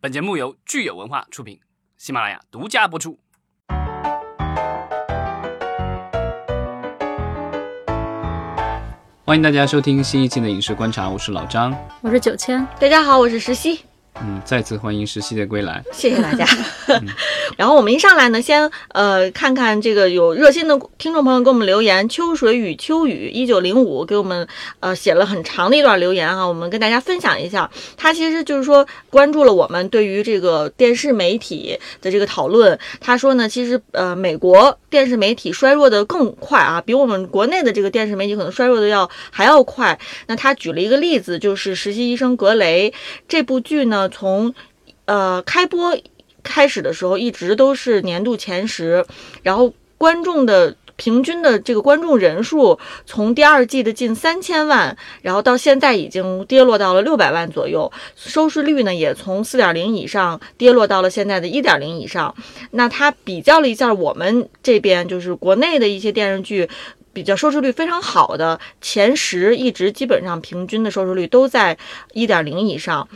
本节目由聚友文化出品，喜马拉雅独家播出。欢迎大家收听新一期的影视观察，我是老张。我是九千，大家好，我是石溪。嗯，再次欢迎石溪的归来。谢谢大家。然后我们一上来呢，先呃看看这个有热心的听众朋友给我们留言，秋水与秋雨一九零五给我们呃写了很长的一段留言啊，我们跟大家分享一下。他其实就是说关注了我们对于这个电视媒体的这个讨论。他说呢，其实呃美国电视媒体衰弱的更快啊，比我们国内的这个电视媒体可能衰弱的要还要快。那他举了一个例子，就是《实习医生格雷》这部剧呢。从呃开播开始的时候，一直都是年度前十，然后观众的平均的这个观众人数，从第二季的近三千万，然后到现在已经跌落到了六百万左右，收视率呢也从四点零以上跌落到了现在的一点零以上。那他比较了一下我们这边就是国内的一些电视剧，比较收视率非常好的前十，一直基本上平均的收视率都在一点零以上。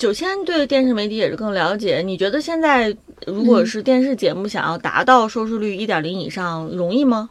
九千对电视媒体也是更了解，你觉得现在如果是电视节目想要达到收视率一点零以上，容易吗？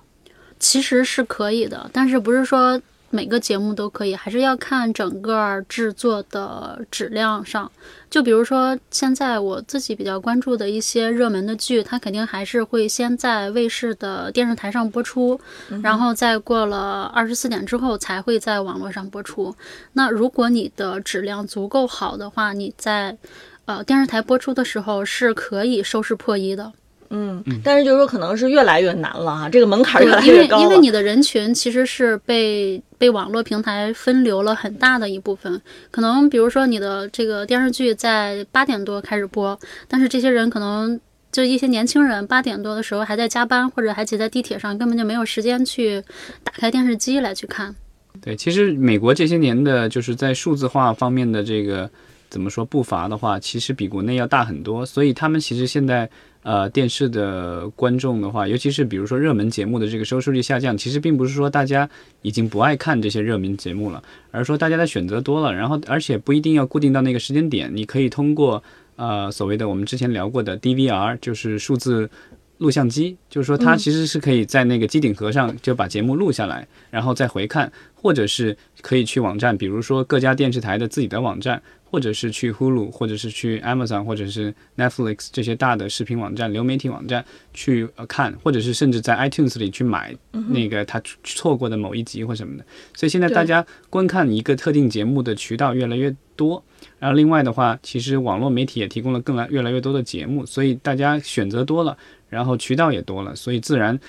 其实是可以的，但是不是说。每个节目都可以，还是要看整个制作的质量上。就比如说，现在我自己比较关注的一些热门的剧，它肯定还是会先在卫视的电视台上播出，然后再过了二十四点之后才会在网络上播出。那如果你的质量足够好的话，你在呃电视台播出的时候是可以收视破亿的。嗯，但是就是说，可能是越来越难了哈，这个门槛越来越高因为因为你的人群其实是被被网络平台分流了很大的一部分。可能比如说你的这个电视剧在八点多开始播，但是这些人可能就一些年轻人八点多的时候还在加班，或者还挤在地铁上，根本就没有时间去打开电视机来去看。对，其实美国这些年的就是在数字化方面的这个怎么说步伐的话，其实比国内要大很多，所以他们其实现在。呃，电视的观众的话，尤其是比如说热门节目的这个收视率下降，其实并不是说大家已经不爱看这些热门节目了，而是说大家的选择多了，然后而且不一定要固定到那个时间点，你可以通过呃所谓的我们之前聊过的 DVR，就是数字录像机，就是说它其实是可以在那个机顶盒上就把节目录下来，然后再回看，或者是可以去网站，比如说各家电视台的自己的网站。或者是去 Hulu，或者是去 Amazon，或者是 Netflix 这些大的视频网站、流媒体网站去看，或者是甚至在 iTunes 里去买那个他错过的某一集或什么的。所以现在大家观看一个特定节目的渠道越来越多。然后另外的话，其实网络媒体也提供了更来越来越多的节目，所以大家选择多了，然后渠道也多了，所以自然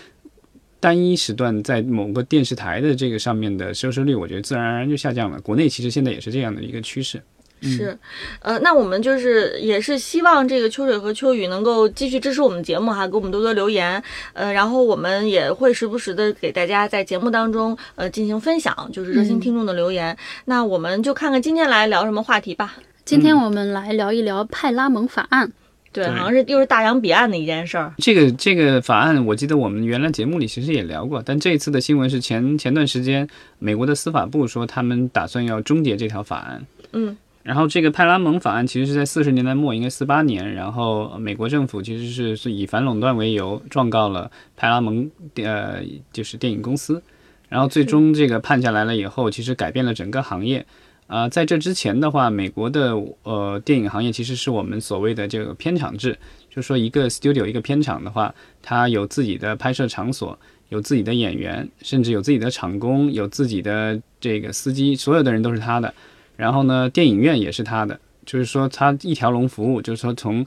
单一时段在某个电视台的这个上面的收视率，我觉得自然而然就下降了。国内其实现在也是这样的一个趋势。是，呃，那我们就是也是希望这个秋水和秋雨能够继续支持我们节目哈，给我们多多留言，呃，然后我们也会时不时的给大家在节目当中呃进行分享，就是热心听众的留言。那我们就看看今天来聊什么话题吧。今天我们来聊一聊派拉蒙法案，对，好像是又是大洋彼岸的一件事儿。这个这个法案，我记得我们原来节目里其实也聊过，但这一次的新闻是前前段时间美国的司法部说他们打算要终结这条法案。嗯。然后这个派拉蒙法案其实是在四十年代末，应该四八年，然后美国政府其实是是以反垄断为由状告了派拉蒙，呃，就是电影公司，然后最终这个判下来了以后，其实改变了整个行业。啊，在这之前的话，美国的呃电影行业其实是我们所谓的这个片场制，就是说一个 studio 一个片场的话，它有自己的拍摄场所，有自己的演员，甚至有自己的场工，有自己的这个司机，所有的人都是他的。然后呢，电影院也是他的，就是说他一条龙服务，就是说从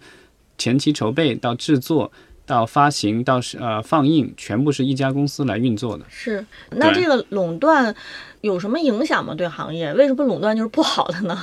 前期筹备到制作到发行到是呃放映，全部是一家公司来运作的。是，那这个垄断有什么影响吗？对行业，为什么垄断就是不好的呢？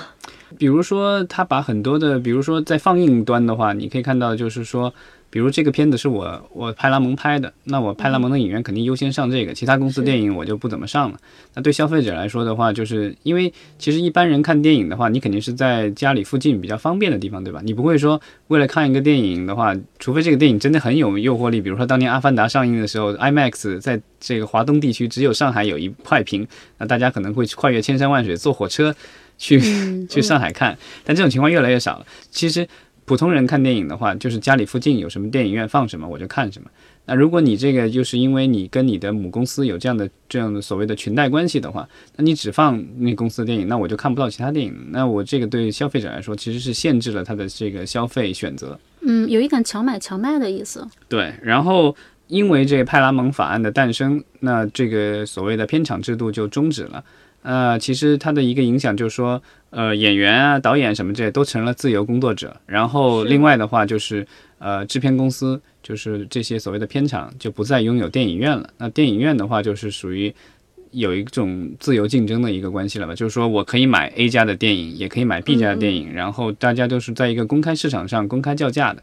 比如说，他把很多的，比如说在放映端的话，你可以看到，就是说。比如这个片子是我我派拉蒙拍的，那我派拉蒙的影院肯定优先上这个，其他公司电影我就不怎么上了。那对消费者来说的话，就是因为其实一般人看电影的话，你肯定是在家里附近比较方便的地方，对吧？你不会说为了看一个电影的话，除非这个电影真的很有诱惑力，比如说当年《阿凡达》上映的时候，IMAX 在这个华东地区只有上海有一块屏，那大家可能会跨越千山万水坐火车去 去上海看，但这种情况越来越少了。其实。普通人看电影的话，就是家里附近有什么电影院放什么我就看什么。那如果你这个就是因为你跟你的母公司有这样的这样的所谓的裙带关系的话，那你只放那公司的电影，那我就看不到其他电影。那我这个对消费者来说其实是限制了他的这个消费选择。嗯，有一点强买强卖的意思。对，然后因为这个派拉蒙法案的诞生，那这个所谓的片场制度就终止了。呃，其实它的一个影响就是说，呃，演员啊、导演什么这些都成了自由工作者。然后另外的话就是，呃，制片公司就是这些所谓的片场就不再拥有电影院了。那电影院的话就是属于有一种自由竞争的一个关系了吧？就是说我可以买 A 家的电影，也可以买 B 家的电影，然后大家都是在一个公开市场上公开叫价的。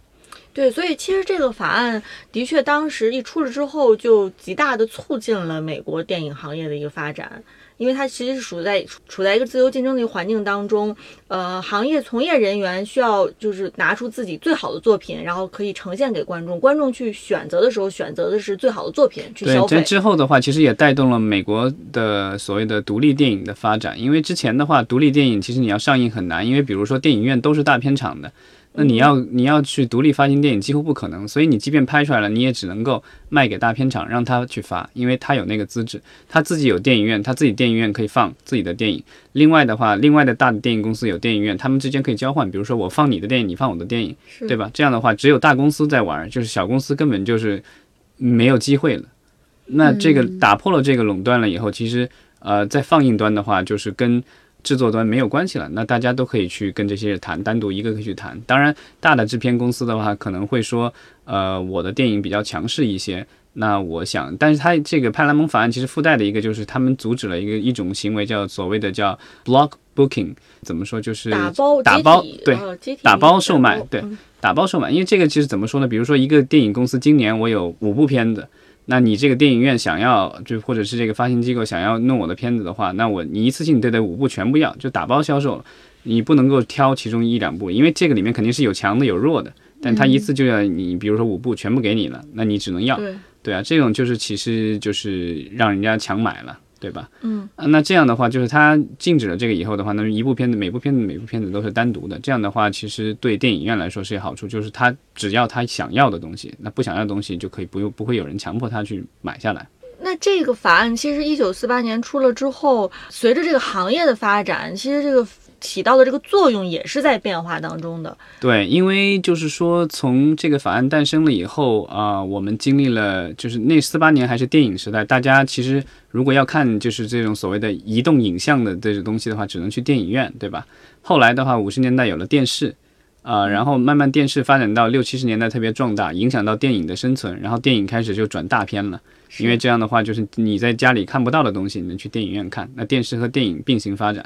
对，所以其实这个法案的确当时一出了之后，就极大的促进了美国电影行业的一个发展。因为它其实是处在处在一个自由竞争的一个环境当中，呃，行业从业人员需要就是拿出自己最好的作品，然后可以呈现给观众，观众去选择的时候选择的是最好的作品去消费。这之后的话，其实也带动了美国的所谓的独立电影的发展。因为之前的话，独立电影其实你要上映很难，因为比如说电影院都是大片场的。那你要你要去独立发行电影几乎不可能，所以你即便拍出来了，你也只能够卖给大片厂，让他去发，因为他有那个资质，他自己有电影院，他自己电影院可以放自己的电影。另外的话，另外的大的电影公司有电影院，他们之间可以交换，比如说我放你的电影，你放我的电影，对吧？这样的话，只有大公司在玩，就是小公司根本就是没有机会了。那这个打破了这个垄断了以后，其实呃，在放映端的话，就是跟。制作端没有关系了，那大家都可以去跟这些谈，单独一个个去谈。当然，大的制片公司的话可能会说，呃，我的电影比较强势一些。那我想，但是它这个派拉蒙法案其实附带的一个就是他们阻止了一个一种行为，叫所谓的叫 block booking，怎么说就是打包打包对打包售卖对打包售卖，因为这个其实怎么说呢？比如说一个电影公司今年我有五部片子。那你这个电影院想要就或者是这个发行机构想要弄我的片子的话，那我你一次性得得五部全部要，就打包销售了，你不能够挑其中一两部，因为这个里面肯定是有强的有弱的，但他一次就要你，比如说五部全部给你了，那你只能要，对。啊，这种就是其实就是让人家强买了。对吧？嗯，那这样的话，就是它禁止了这个以后的话，那一部片子、每部片子、每部片子都是单独的。这样的话，其实对电影院来说是有好处，就是他只要他想要的东西，那不想要的东西就可以不用，不会有人强迫他去买下来。那这个法案其实一九四八年出了之后，随着这个行业的发展，其实这个。起到的这个作用也是在变化当中的。对，因为就是说，从这个法案诞生了以后啊，我们经历了就是那四八年还是电影时代，大家其实如果要看就是这种所谓的移动影像的这种东西的话，只能去电影院，对吧？后来的话，五十年代有了电视啊，然后慢慢电视发展到六七十年代特别壮大，影响到电影的生存，然后电影开始就转大片了，因为这样的话就是你在家里看不到的东西，你能去电影院看，那电视和电影并行发展。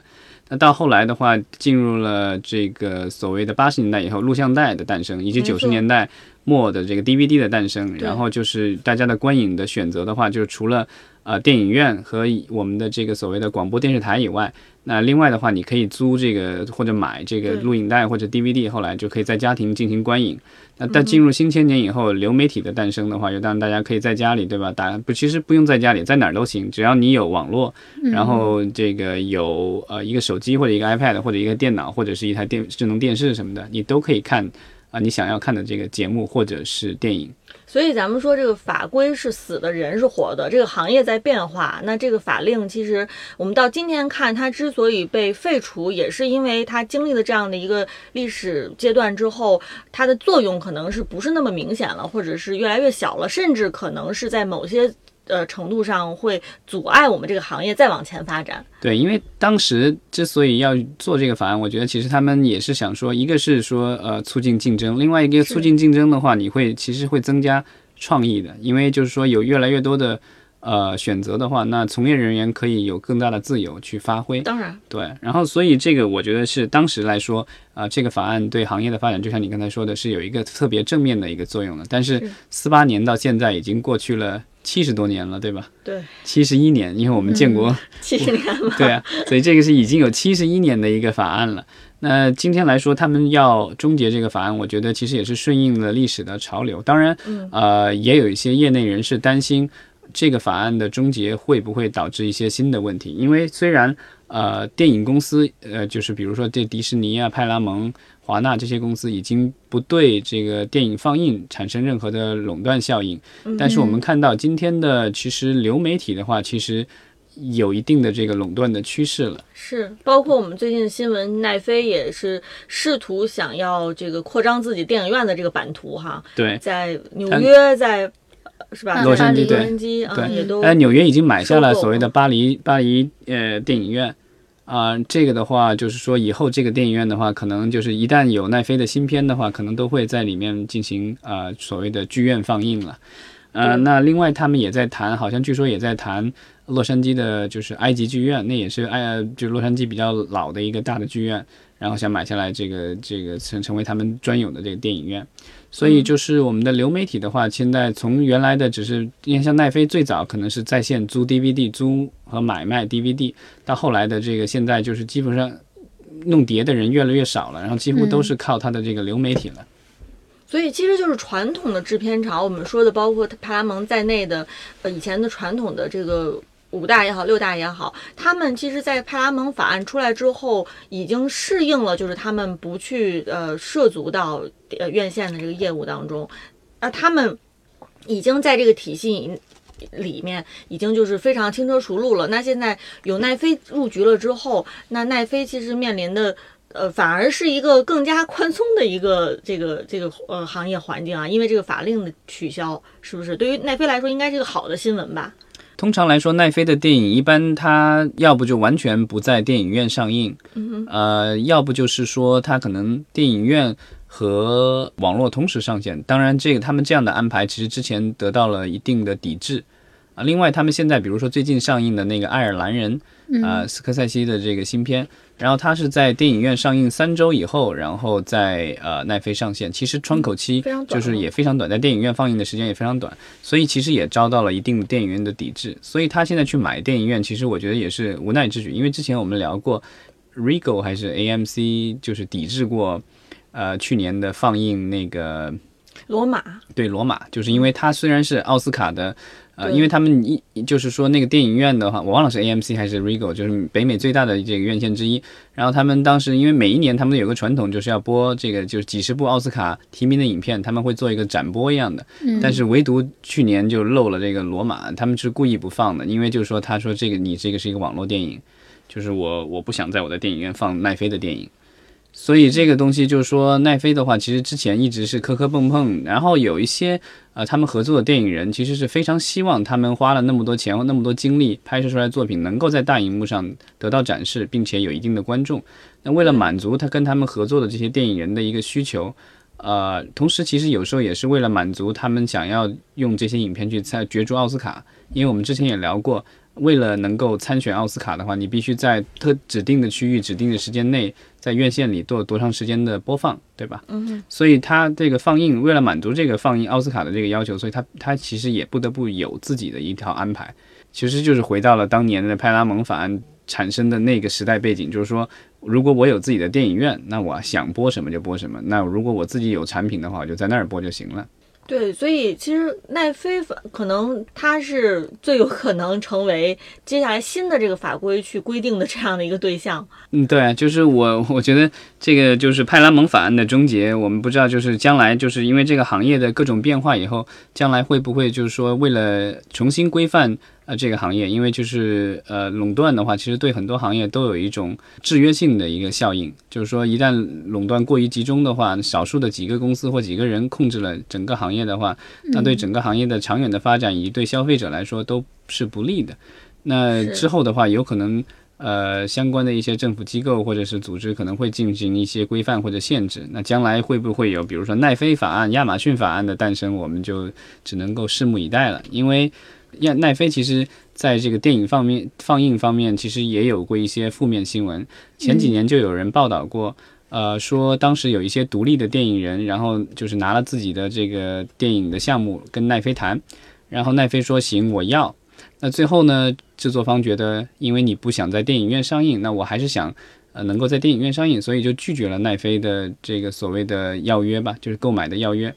那到后来的话，进入了这个所谓的八十年代以后，录像带的诞生，以及九十年代末的这个 DVD 的诞生，然后就是大家的观影的选择的话，就是除了呃电影院和我们的这个所谓的广播电视台以外。那另外的话，你可以租这个或者买这个录影带或者 DVD，后来就可以在家庭进行观影。那但进入新千年以后，流媒体的诞生的话，就当然大家可以在家里，对吧？打不，其实不用在家里，在哪儿都行，只要你有网络，然后这个有呃一个手机或者一个 iPad 或者一个电脑或者是一台电智能电视什么的，你都可以看啊你想要看的这个节目或者是电影。所以咱们说这个法规是死的，人是活的。这个行业在变化，那这个法令其实我们到今天看，它之所以被废除，也是因为它经历了这样的一个历史阶段之后，它的作用可能是不是那么明显了，或者是越来越小了，甚至可能是在某些。呃，程度上会阻碍我们这个行业再往前发展。对，因为当时之所以要做这个法案，我觉得其实他们也是想说，一个是说呃促进竞争，另外一个促进竞争的话，你会其实会增加创意的，因为就是说有越来越多的呃选择的话，那从业人员可以有更大的自由去发挥。当然，对，然后所以这个我觉得是当时来说啊，这个法案对行业的发展，就像你刚才说的，是有一个特别正面的一个作用的。但是四八年到现在已经过去了。七十多年了，对吧？对，七十一年，因为我们建国 七十年了。对啊，所以这个是已经有七十一年的一个法案了。那今天来说，他们要终结这个法案，我觉得其实也是顺应了历史的潮流。当然，呃，也有一些业内人士担心，这个法案的终结会不会导致一些新的问题？因为虽然呃电影公司呃就是比如说这迪士尼啊、派拉蒙、华纳这些公司已经不对这个电影放映产生任何的垄断效应，但是我们看到今天的其实流媒体的话，其实有一定的这个垄断的趋势了。是，包括我们最近的新闻，奈飞也是试图想要这个扩张自己电影院的这个版图哈，对，在纽约，在呃是吧？洛杉矶对对也都呃，纽约已经买下了所谓的巴黎巴黎呃电影院。啊、这个的话，就是说以后这个电影院的话，可能就是一旦有奈飞的新片的话，可能都会在里面进行呃所谓的剧院放映了。呃，那另外他们也在谈，好像据说也在谈洛杉矶的，就是埃及剧院，那也是埃就洛杉矶比较老的一个大的剧院，然后想买下来这个这个成成为他们专有的这个电影院。所以就是我们的流媒体的话，现在从原来的只是，因为像奈飞最早可能是在线租 DVD、租和买卖 DVD，到后来的这个现在就是基本上弄碟的人越来越少了，然后几乎都是靠它的这个流媒体了。所以其实就是传统的制片厂，我们说的包括派拉蒙在内的，呃，以前的传统的这个五大也好，六大也好，他们其实，在派拉蒙法案出来之后，已经适应了，就是他们不去呃涉足到呃院线的这个业务当中，啊，他们已经在这个体系里面已经就是非常轻车熟路了。那现在有奈飞入局了之后，那奈飞其实面临的。呃，反而是一个更加宽松的一个这个这个呃行业环境啊，因为这个法令的取消，是不是对于奈飞来说应该是个好的新闻吧？通常来说，奈飞的电影一般它要不就完全不在电影院上映，呃，要不就是说它可能电影院和网络同时上线。当然，这个他们这样的安排其实之前得到了一定的抵制啊。另外，他们现在比如说最近上映的那个《爱尔兰人》啊、斯科塞西的这个新片，然后它是在电影院上映三周以后，然后在呃奈飞上线。其实窗口期就是也非常短，在电影院放映的时间也非常短。所以其实也遭到了一定的电影院的抵制，所以他现在去买电影院，其实我觉得也是无奈之举，因为之前我们聊过，Regal 还是 AMC 就是抵制过，呃，去年的放映那个罗马对罗马，就是因为它虽然是奥斯卡的，呃，因为他们一就是说那个电影院的话，我忘了是 AMC 还是 Regal，就是北美最大的这个院线之一。然后他们当时因为每一年他们有个传统，就是要播这个就是几十部奥斯卡提名的影片，他们会做一个展播一样的。但是唯独去年就漏了这个罗马，他们是故意不放的，因为就是说他说这个你这个是一个网络电影，就是我我不想在我的电影院放奈飞的电影。所以这个东西就是说，奈飞的话，其实之前一直是磕磕碰碰，然后有一些呃，他们合作的电影人其实是非常希望他们花了那么多钱、那么多精力拍摄出来的作品，能够在大荧幕上得到展示，并且有一定的观众。那为了满足他跟他们合作的这些电影人的一个需求，呃，同时其实有时候也是为了满足他们想要用这些影片去参角逐奥斯卡，因为我们之前也聊过，为了能够参选奥斯卡的话，你必须在特指定的区域、指定的时间内，在院线里做多长时间的播放，对吧？嗯，所以它这个放映，为了满足这个放映奥斯卡的这个要求，所以它它其实也不得不有自己的一套安排，其实就是回到了当年的派拉蒙法案产生的那个时代背景，就是说，如果我有自己的电影院，那我想播什么就播什么；那如果我自己有产品的话，我就在那儿播就行了。对，所以其实奈飞可能它是最有可能成为接下来新的这个法规去规定的这样的一个对象。嗯，对，就是我，我觉得这个就是派拉蒙法案的终结，我们不知道，就是将来就是因为这个行业的各种变化以后，将来会不会就是说为了重新规范呃这个行业，因为就是呃垄断的话，其实对很多行业都有一种制约性的一个效应，就是说一旦垄断过于集中的话，少数的几个公司或几个人控制了整个行业的话，那对整个行业的长远的发展以及对消费者来说都是不利的。那之后的话，有可能。呃，相关的一些政府机构或者是组织可能会进行一些规范或者限制。那将来会不会有，比如说奈飞法案、亚马逊法案的诞生，我们就只能够拭目以待了。因为亚奈飞其实在这个电影方面放映方面，其实也有过一些负面新闻。前几年就有人报道过，呃，说当时有一些独立的电影人，然后就是拿了自己的这个电影的项目跟奈飞谈，然后奈飞说行，我要。那最后呢，制作方觉得，因为你不想在电影院上映，那我还是想，呃能够在电影院上映，所以就拒绝了奈飞的这个所谓的要约吧，就是购买的要约。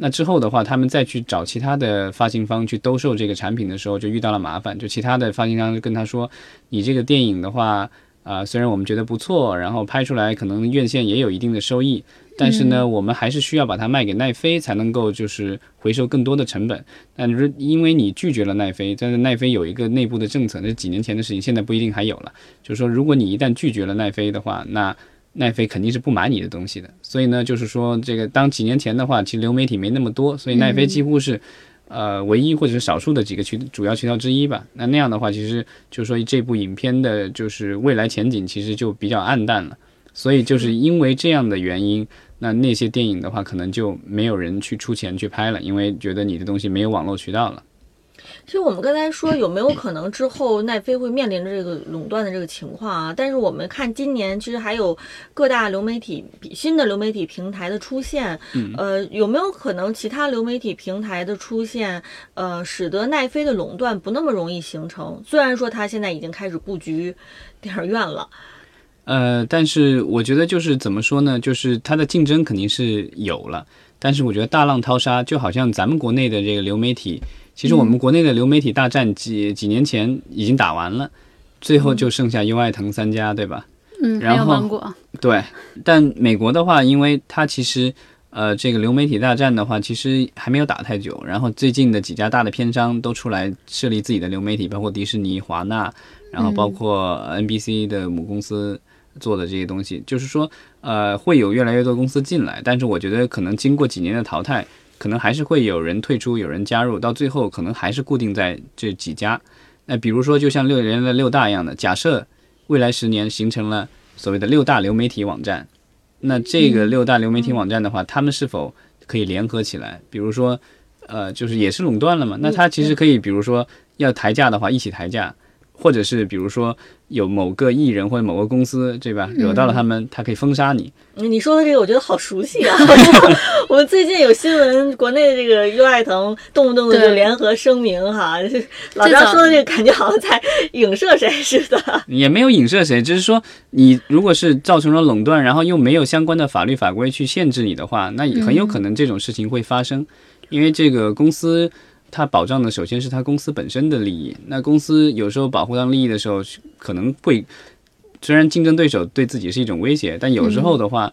那之后的话，他们再去找其他的发行方去兜售这个产品的时候，就遇到了麻烦，就其他的发行商跟他说，你这个电影的话。啊，虽然我们觉得不错，然后拍出来可能院线也有一定的收益，但是呢，我们还是需要把它卖给奈飞，才能够就是回收更多的成本。但是因为你拒绝了奈飞，但是奈飞有一个内部的政策，那是几年前的事情，现在不一定还有了。就是说，如果你一旦拒绝了奈飞的话，那奈飞肯定是不买你的东西的。所以呢，就是说这个当几年前的话，其实流媒体没那么多，所以奈飞几乎是。呃，唯一或者是少数的几个渠主要渠道之一吧。那那样的话，其实就是说这部影片的，就是未来前景其实就比较暗淡了。所以就是因为这样的原因，那那些电影的话，可能就没有人去出钱去拍了，因为觉得你的东西没有网络渠道了。其实我们刚才说有没有可能之后奈飞会面临着这个垄断的这个情况啊？但是我们看今年其实还有各大流媒体新的流媒体平台的出现，呃，有没有可能其他流媒体平台的出现，呃，使得奈飞的垄断不那么容易形成？虽然说它现在已经开始布局电影院了，呃，但是我觉得就是怎么说呢？就是它的竞争肯定是有了，但是我觉得大浪淘沙，就好像咱们国内的这个流媒体。其实我们国内的流媒体大战几几年前已经打完了，最后就剩下优爱腾三家，对吧？嗯，然后。对，但美国的话，因为它其实呃这个流媒体大战的话，其实还没有打太久。然后最近的几家大的片商都出来设立自己的流媒体，包括迪士尼、华纳，然后包括 NBC 的母公司做的这些东西，就是说呃会有越来越多公司进来，但是我觉得可能经过几年的淘汰。可能还是会有人退出，有人加入，到最后可能还是固定在这几家。那比如说，就像六人的六大一样的，假设未来十年形成了所谓的六大流媒体网站，那这个六大流媒体网站的话，他们是否可以联合起来？比如说，呃，就是也是垄断了嘛？那它其实可以，比如说要抬价的话，一起抬价。或者是比如说有某个艺人或者某个公司，对吧？惹到了他们，他可以封杀你。你说的这个我觉得好熟悉啊！我们最近有新闻，国内的这个优爱腾动不动的就联合声明哈。老张说的这个感觉好像在影射谁似的。也没有影射谁，只是说你如果是造成了垄断，然后又没有相关的法律法规去限制你的话，那很有可能这种事情会发生，因为这个公司。它保障的首先是它公司本身的利益。那公司有时候保护到利益的时候，可能会虽然竞争对手对自己是一种威胁，但有时候的话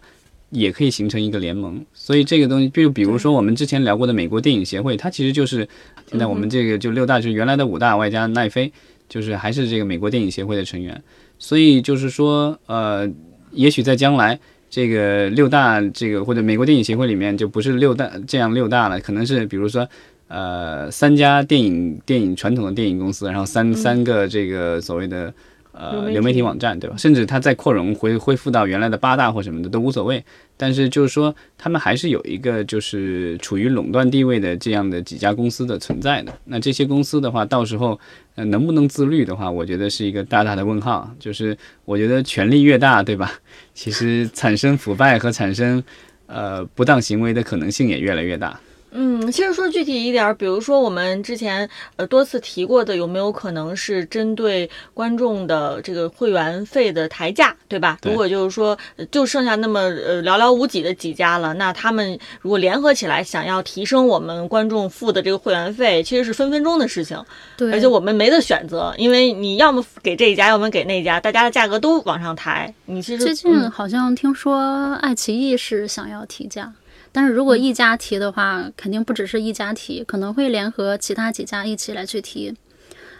也可以形成一个联盟。所以这个东西，就比如说我们之前聊过的美国电影协会，它其实就是现在我们这个就六大，就是原来的五大外加奈飞，就是还是这个美国电影协会的成员。所以就是说，呃，也许在将来这个六大这个或者美国电影协会里面就不是六大这样六大了，可能是比如说。呃，三家电影电影传统的电影公司，然后三三个这个所谓的呃流媒体网站，对吧？甚至它再扩容恢恢复到原来的八大或什么的都无所谓。但是就是说，他们还是有一个就是处于垄断地位的这样的几家公司的存在的。那这些公司的话，到时候呃能不能自律的话，我觉得是一个大大的问号。就是我觉得权力越大，对吧？其实产生腐败和产生呃不当行为的可能性也越来越大。嗯，其实说具体一点，比如说我们之前呃多次提过的，有没有可能是针对观众的这个会员费的抬价，对吧？如果就是说就剩下那么呃寥寥无几的几家了，那他们如果联合起来想要提升我们观众付的这个会员费，其实是分分钟的事情。对，而且我们没得选择，因为你要么给这一家，要么给那家，大家的价格都往上抬。你其实最近好像听说爱奇艺是想要提价。但是如果一家提的话，肯定不只是一家提，可能会联合其他几家一起来去提。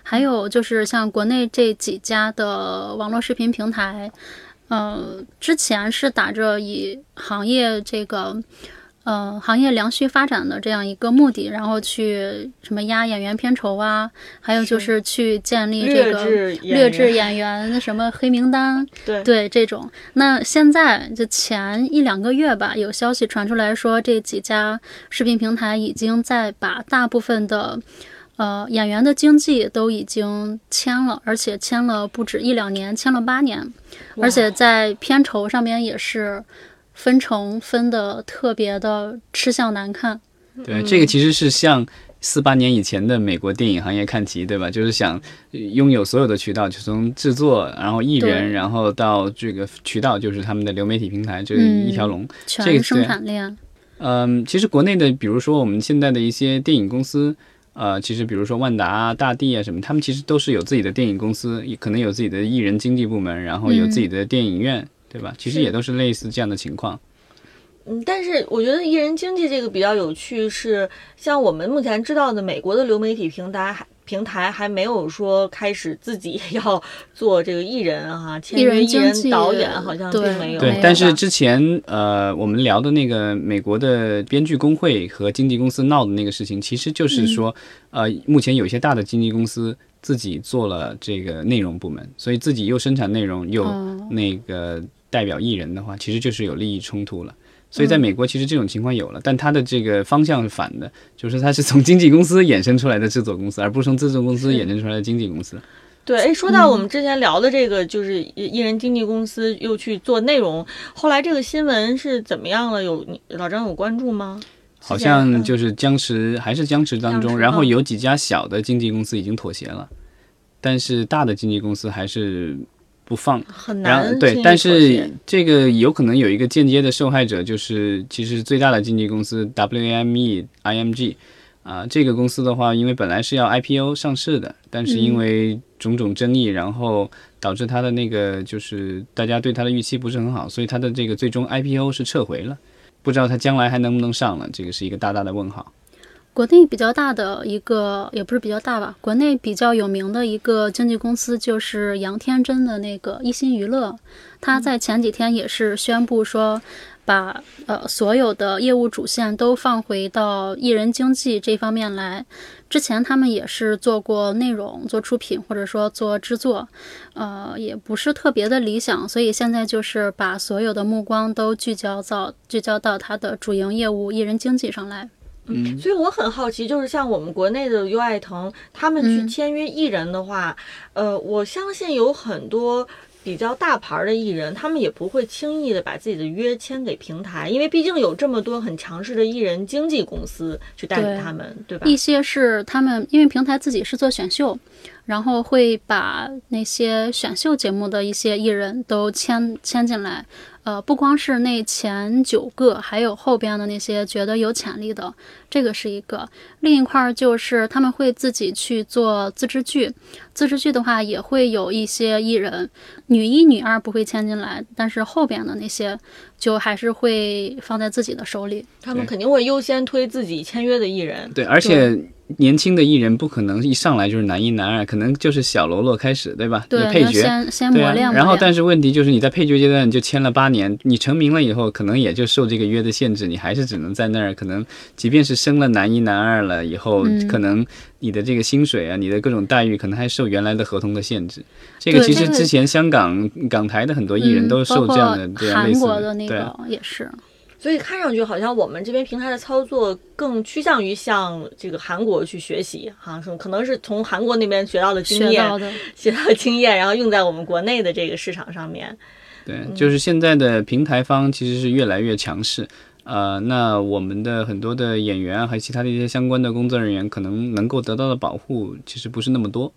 还有就是像国内这几家的网络视频平台，呃，之前是打着以行业这个。呃，行业良序发展的这样一个目的，然后去什么压演员片酬啊，还有就是去建立这个劣质演员什么黑名单，对对这种。那现在就前一两个月吧，有消息传出来说，这几家视频平台已经在把大部分的呃演员的经纪都已经签了，而且签了不止一两年，签了八年，而且在片酬上面也是。分成分的特别的吃相难看，对，这个其实是向四八年以前的美国电影行业看齐，对吧？就是想拥有所有的渠道，就从制作，然后艺人，然后到这个渠道，就是他们的流媒体平台，就是一条龙。这个全生对产链。嗯，其实国内的，比如说我们现在的一些电影公司，呃，其实比如说万达啊、大地啊什么，他们其实都是有自己的电影公司，也可能有自己的艺人经纪部门，然后有自己的电影院，对吧？其实也都是类似这样的情况。嗯，但是我觉得艺人经济这个比较有趣，是像我们目前知道的，美国的流媒体平台还平台还没有说开始自己要做这个艺人哈、签艺人约艺人导演，好像并没有。对，但是之前呃，我们聊的那个美国的编剧工会和经纪公司闹的那个事情，其实就是说，呃，目前有一些大的经纪公司自己做了这个内容部门，所以自己又生产内容又哦那个代表艺人的话，其实就是有利益冲突了。所以在美国，其实这种情况有了，但它的这个方向是反的，就是它是从经纪公司衍生出来的制作公司，而不是从制作公司衍生出来的经纪公司。对，哎，说到我们之前聊的这个，就是艺艺人经纪公司又去做内容，后来这个新闻是怎么样了？有你老张有关注吗？好像就是僵持，还是僵持当中。然后嗯有几家小的经纪公司已经妥协了，但是大的经纪公司还是不放。很然后难对，但是这个有可能有一个间接的受害者，就是其实最大的经纪公司 WAME IMG 啊、这个公司的话，因为本来是要 IPO 上市的，但是因为种种争议，然后导致它的那个就是大家对它的预期不是很好，所以它的这个最终 IPO 是撤回了，不知道它将来还能不能上了，这个是一个大大的问号。国内比较大的一个，也不是比较大吧，国内比较有名的一个经纪公司就是杨天真的那个一心娱乐，他在前几天也是宣布说，把呃所有的业务主线都放回到艺人经济这方面来。之前他们也是做过内容、做出品或者说做制作，呃，也不是特别的理想，所以现在就是把所有的目光都聚焦到聚焦到他的主营业务艺人经济上来。嗯，所以我很好奇，就是像我们国内的优爱腾，他们去嗯签约艺人的话，呃，我相信有很多比较大牌儿的艺人，他们也不会轻易的把自己的约签给平台，因为毕竟有这么多很强势的艺人经纪公司去代理他们，对吧？一些是他们因为平台自己是做选秀，然后会把那些选秀节目的一些艺人都签签进来。呃，不光是那前九个，还有后边的那些觉得有潜力的，这个是一个。另一块儿就是他们会自己去做自制剧，自制剧的话也会有一些艺人，女一、女二不会签进来，但是后边的那些就还是会放在自己的手里。他们肯定会优先推自己签约的艺人。对，而且年轻的艺人不可能一上来就是男一男二，可能就是小喽啰开始，对吧？对，配先先磨练。然后，但是问题就是你在配角阶段就签了八年，你成名了以后，可能也就受这个约的限制，你还是只能在那儿。可能即便是升了男一男二了以后，嗯可能你的这个薪水啊，你的各种待遇，可能还受原来的合同的限制。这个其实之前香港、港台的很多艺人嗯都受这样的、类似韩国的那也是，所以看上去好像我们这边平台的操作更趋向于向这个韩国去学习，哈，说可能是从韩国那边学到的经验，学到的。学到经验，然后用在我们国内的这个市场上面。对，就是现在的平台方其实是越来越强势。呃，那我们的很多的演员啊，还有其他的一些相关的工作人员，可能能够得到的保护其实不是那么多。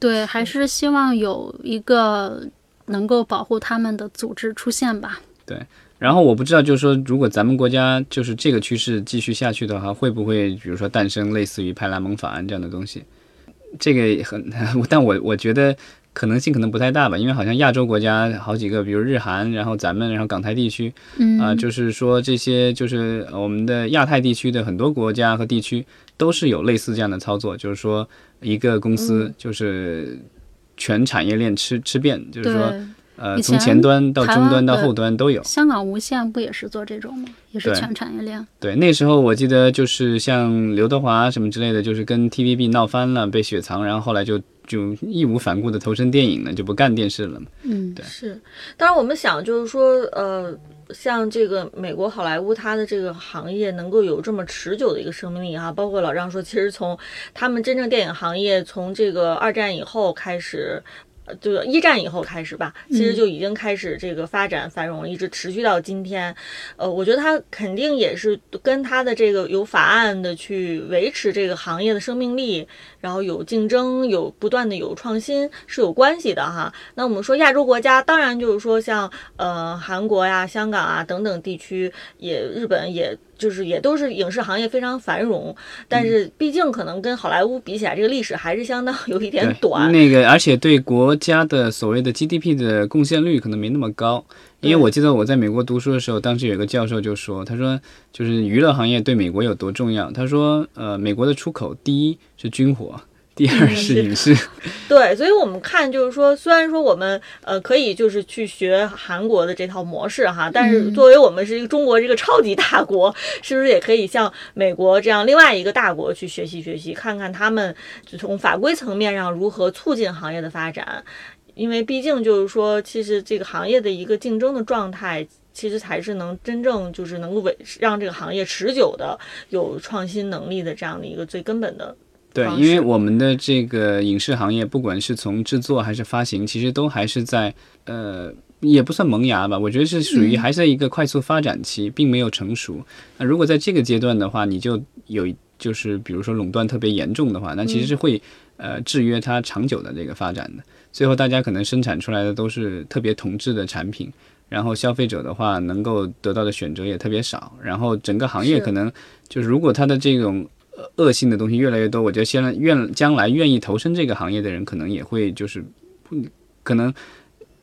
对，还是希望有一个能够保护他们的组织出现吧。然后我不知道，就是说，如果咱们国家就是这个趋势继续下去的话，会不会比如说诞生类似于派拉蒙法案这样的东西？这个也很，但我我觉得可能性可能不太大吧，因为好像亚洲国家好几个，比如日韩，然后咱们，然后港台地区，嗯，啊、就是说这些就是呃我们的亚太地区的很多国家和地区都是有类似这样的操作，就是说一个公司就是全产业链吃吃遍，就是说对，呃从前端到台中端到后端都有。香港无线不也是做这种吗？也是全产业链。对，那时候我记得就是像刘德华什么之类的，就是跟 TVB 闹翻了，被雪藏，然后后来就就义无反顾的投身电影了，就不干电视了嘛。嗯，对是，当然我们想就是说，呃，像这个美国好莱坞，它的这个行业能够有这么持久的一个生命力哈，包括老张说，其实从他们真正电影行业从这个二战以后开始。呃就是一战以后开始吧，其实就已经开始这个发展繁荣，一直持续到今天。呃，我觉得它肯定也是跟它的这个有法案的去维持这个行业的生命力，然后有竞争，有不断的有创新是有关系的哈。那我们说亚洲国家，当然就是说像呃韩国呀、香港啊等等地区，也日本也。就是也都是影视行业非常繁荣，但是毕竟可能跟好莱坞比起来，这个历史还是相当 有一点短。那个，而且对国家的所谓的 GDP 的贡献率可能没那么高。因为我记得我在美国读书的时候，当时有个教授就说，他说就是娱乐行业对美国有多重要。他说，呃，美国的出口第一是军火。第二是影视，对，所以我们看就是说，虽然说我们呃可以就是去学韩国的这套模式哈，但是作为我们是一个中国这个超级大国，是不是也可以像美国这样另外一个大国去学习学习，看看他们从法规层面上如何促进行业的发展？因为毕竟就是说，其实这个行业的一个竞争的状态，其实才是能真正就是能够维让这个行业持久的有创新能力的这样的一个最根本的。对，因为我们的这个影视行业，不管是从制作还是发行，其实都还是在呃，也不算萌芽吧。我觉得是属于还在一个快速发展期，并没有成熟。那如果在这个阶段的话，你就有就是比如说垄断特别严重的话，那其实是会呃制约它长久的这个发展的。最后大家可能生产出来的都是特别同质的产品，然后消费者的话能够得到的选择也特别少，然后整个行业可能就是如果它的这种。恶性的东西越来越多，我觉得现在愿将来愿意投身这个行业的人，可能也会就是不，可能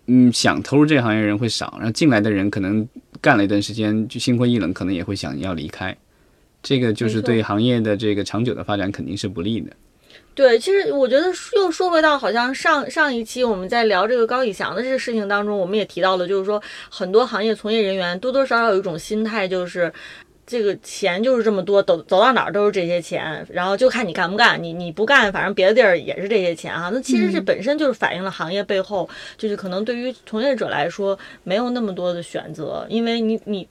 嗯想投入这个行业的人会少，然后进来的人可能干了一段时间就心灰意冷，可能也会想要离开。这个就是对行业的这个长久的发展肯定是不利的。对，其实我觉得又说回到好像上上一期我们在聊这个高以翔的这个事情当中，我们也提到了，就是说很多行业从业人员多多少少有一种心态，就是。这个钱就是这么多，走走到哪儿都是这些钱，然后就看你干不干。你你不干，反正别的地儿也是这些钱啊。那其实这本身就是反映了行业背后，就是可能对于从业者来说没有那么多的选择，因为你你，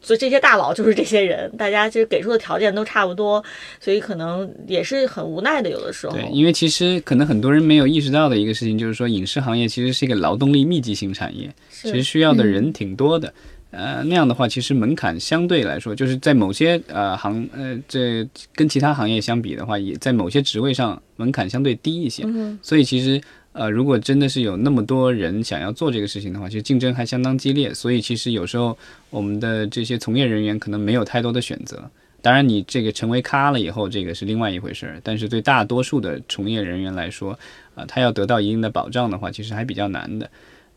所以这些大佬就是这些人，大家其实给出的条件都差不多，所以可能也是很无奈的。有的时候，对，因为其实可能很多人没有意识到的一个事情，就是说影视行业其实是一个劳动力密集型产业，其实需要的人挺多的。呃，那样的话，其实门槛相对来说，就是在某些呃行呃，这跟其他行业相比的话，也在某些职位上门槛相对低一些。所以其实呃，如果真的是有那么多人想要做这个事情的话，其实竞争还相当激烈。所以其实有时候我们的这些从业人员可能没有太多的选择。当然，你这个成为咖了以后，这个是另外一回事儿。但是对大多数的从业人员来说，啊，他要得到一定的保障的话，其实还比较难的。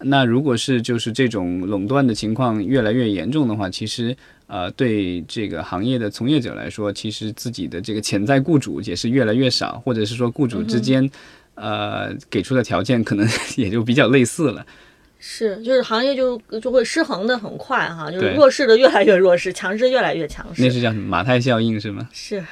那如果是就是这种垄断的情况越来越严重的话，其实呃对这个行业的从业者来说，其实自己的这个潜在雇主也是越来越少，或者是说雇主之间呃给出的条件可能 也就比较类似了。是，就是行业就就会失衡的很快哈，就是弱势的越来越弱势，强势越来越强势。那是叫什么马太效应是吗？是。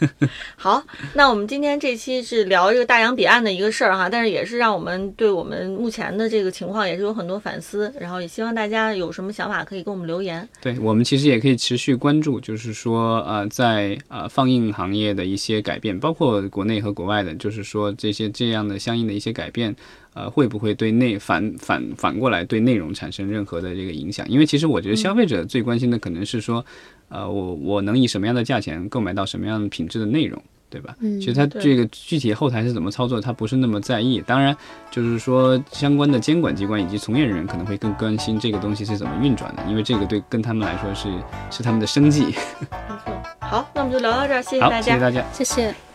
好，那我们今天这期是聊这个大洋彼岸的一个事儿哈，但是也是让我们对我们目前的这个情况也是有很多反思，然后也希望大家有什么想法可以给我们留言。对我们其实也可以持续关注，就是说呃，在呃放映行业的一些改变，包括国内和国外的，就是说这些这样的相应的一些改变。呃，会不会对内反反反过来对内容产生任何的这个影响？因为其实我觉得消费者最关心的可能是说，呃，我我能以什么样的价钱购买到什么样的品质的内容，对吧？嗯，其实它这个具体后台是怎么操作，他不是那么在意。当然，就是说相关的监管机关以及从业人员可能会更关心这个东西是怎么运转的，因为这个对跟他们来说是是他们的生计。没错。好，那我们就聊到这儿，谢谢大家，谢谢大家，谢谢。